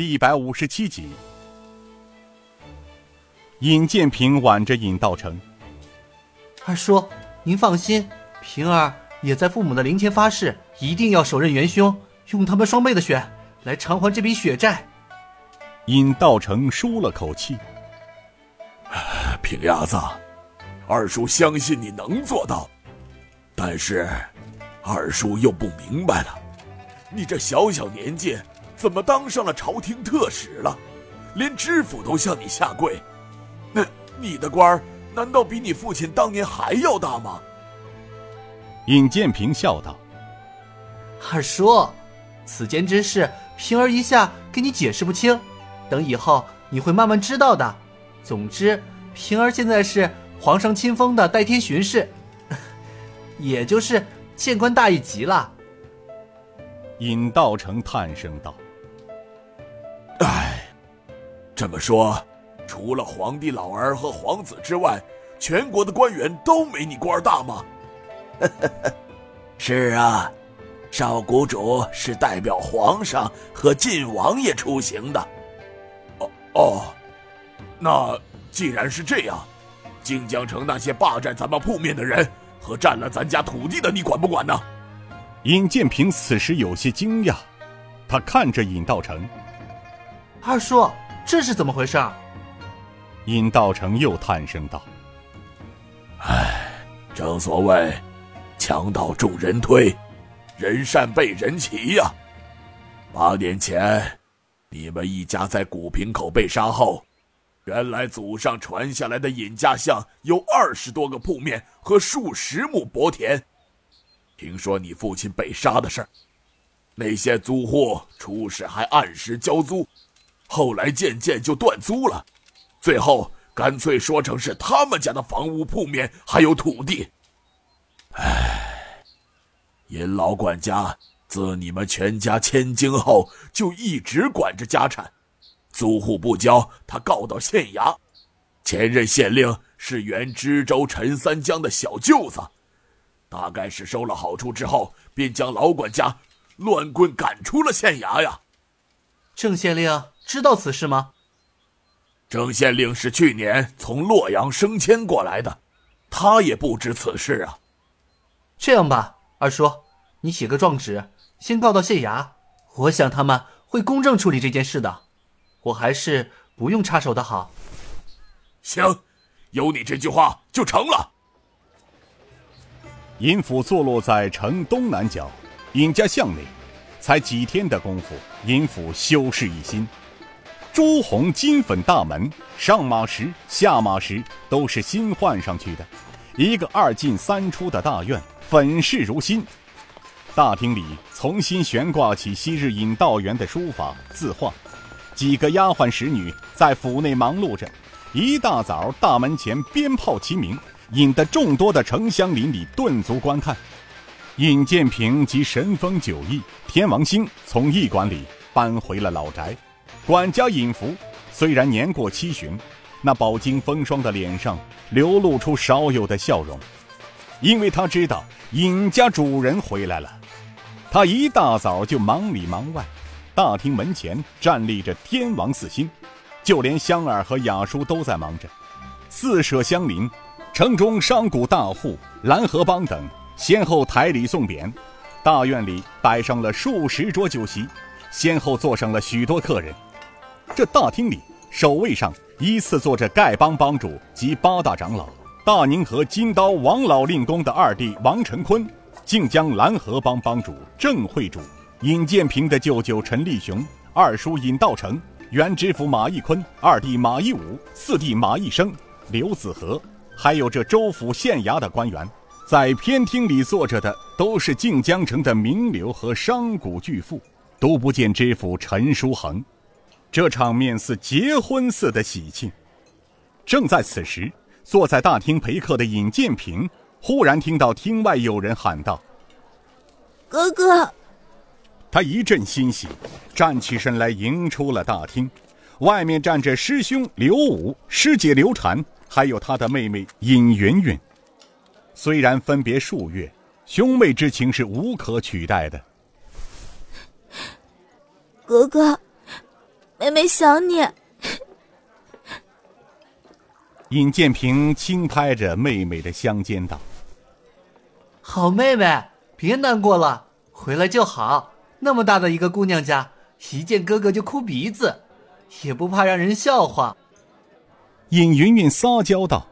第一百五十七集。尹建平挽着尹道成，二叔，您放心，平儿也在父母的灵前发誓，一定要手刃元凶，用他们双倍的血来偿还这笔血债。尹道成舒了口气，平伢子，二叔相信你能做到，但是，二叔又不明白了，你这小小年纪，怎么当上了朝廷特使了，连知府都向你下跪？那你的官儿难道比你父亲当年还要大吗？尹建平笑道：“二叔，此间之事，平儿一下给你解释不清，等以后你会慢慢知道的。总之，平儿现在是皇上亲封的代天巡视，也就是谏官大一级了。”尹道成叹声道：“唉，这么说。”除了皇帝老儿和皇子之外，全国的官员都没你官大吗？是啊，少谷主是代表皇上和晋王爷出行的。哦哦，那既然是这样，晋江城那些霸占咱们铺面的人和占了咱家土地的，你管不管呢？尹建平此时有些惊讶，他看着尹道成，二叔，这是怎么回事？尹道成又叹声道：“唉，正所谓，强盗众人推，人善被人欺呀。八年前，你们一家在古平口被杀后，原来祖上传下来的尹家巷有二十多个铺面和数十亩薄田。听说你父亲被杀的事儿，那些租户出事还按时交租，后来渐渐就断租了。”最后干脆说成是他们家的房屋铺面还有土地。唉，尹老管家自你们全家迁京后就一直管着家产，租户不交，他告到县衙。前任县令是原知州陈三江的小舅子，大概是收了好处之后，便将老管家乱棍赶出了县衙呀。郑县令知道此事吗？郑县令是去年从洛阳升迁过来的，他也不知此事啊。这样吧，二叔，你写个状纸，先告到县衙，我想他们会公正处理这件事的。我还是不用插手的好。行，有你这句话就成了。尹府坐落在城东南角，尹家巷内，才几天的功夫，尹府修饰一新。朱红金粉大门，上马石、下马石都是新换上去的。一个二进三出的大院，粉饰如新。大厅里重新悬挂起昔日尹道元的书法字画，几个丫鬟使女在府内忙碌着。一大早，大门前鞭炮齐鸣，引得众多的城乡邻里顿足观看。尹建平及神风九翼、天王星从驿馆里搬回了老宅。管家尹福虽然年过七旬，那饱经风霜的脸上流露出少有的笑容，因为他知道尹家主人回来了。他一大早就忙里忙外，大厅门前站立着天王四星，就连香儿和雅叔都在忙着。四舍相邻，城中商贾大户、蓝河帮等先后抬礼送匾，大院里摆上了数十桌酒席，先后坐上了许多客人。这大厅里，首位上依次坐着丐帮帮主及八大长老，大宁河金刀王老令公的二弟王成坤，靖江蓝河帮帮主郑会主，尹建平的舅舅陈立雄，二叔尹道成，原知府马义坤，二弟马义武，四弟马义生，刘子和，还有这州府县衙的官员。在偏厅里坐着的都是靖江城的名流和商贾巨富，都不见知府陈书恒。这场面似结婚似的喜庆。正在此时，坐在大厅陪客的尹建平忽然听到厅外有人喊道：“哥哥！”他一阵欣喜，站起身来迎出了大厅。外面站着师兄刘武、师姐刘禅，还有他的妹妹尹云云。虽然分别数月，兄妹之情是无可取代的。哥哥。妹妹想你。尹建平轻拍着妹妹的香肩道：“好妹妹，别难过了，回来就好。那么大的一个姑娘家，一见哥哥就哭鼻子，也不怕让人笑话。”尹云云撒娇道：“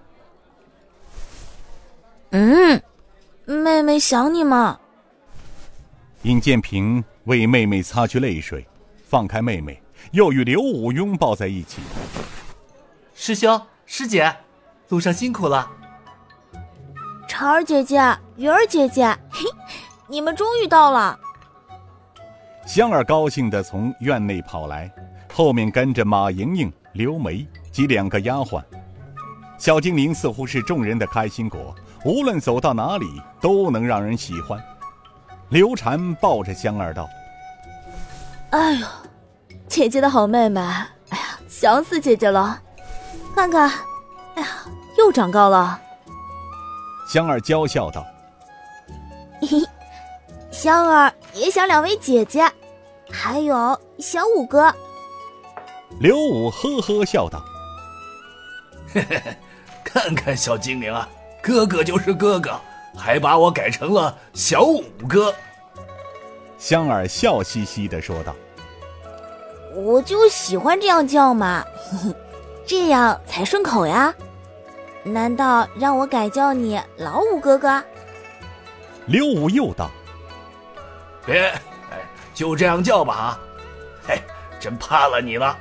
嗯，妹妹想你嘛。”尹建平为妹妹擦去泪水，放开妹妹，又与刘武拥抱在一起。师兄。师姐，路上辛苦了。婵儿姐姐、云儿姐姐，嘿，你们终于到了。香儿高兴地从院内跑来，后面跟着马莹莹、刘梅及两个丫鬟。小精灵似乎是众人的开心果，无论走到哪里都能让人喜欢。刘禅抱着香儿道：“哎呦，姐姐的好妹妹，哎呀，想死姐姐了。”看看，哎呀，又长高了。香儿娇笑道：“嘿，香儿也想两位姐姐，还有小五哥。”刘武呵呵笑道：“嘿嘿嘿，看看小精灵啊，哥哥就是哥哥，还把我改成了小五哥。”香儿笑嘻嘻的说道：“我就喜欢这样叫嘛。”这样才顺口呀！难道让我改叫你老五哥哥？刘武又道：“别，哎，就这样叫吧！嘿，真怕了你了。”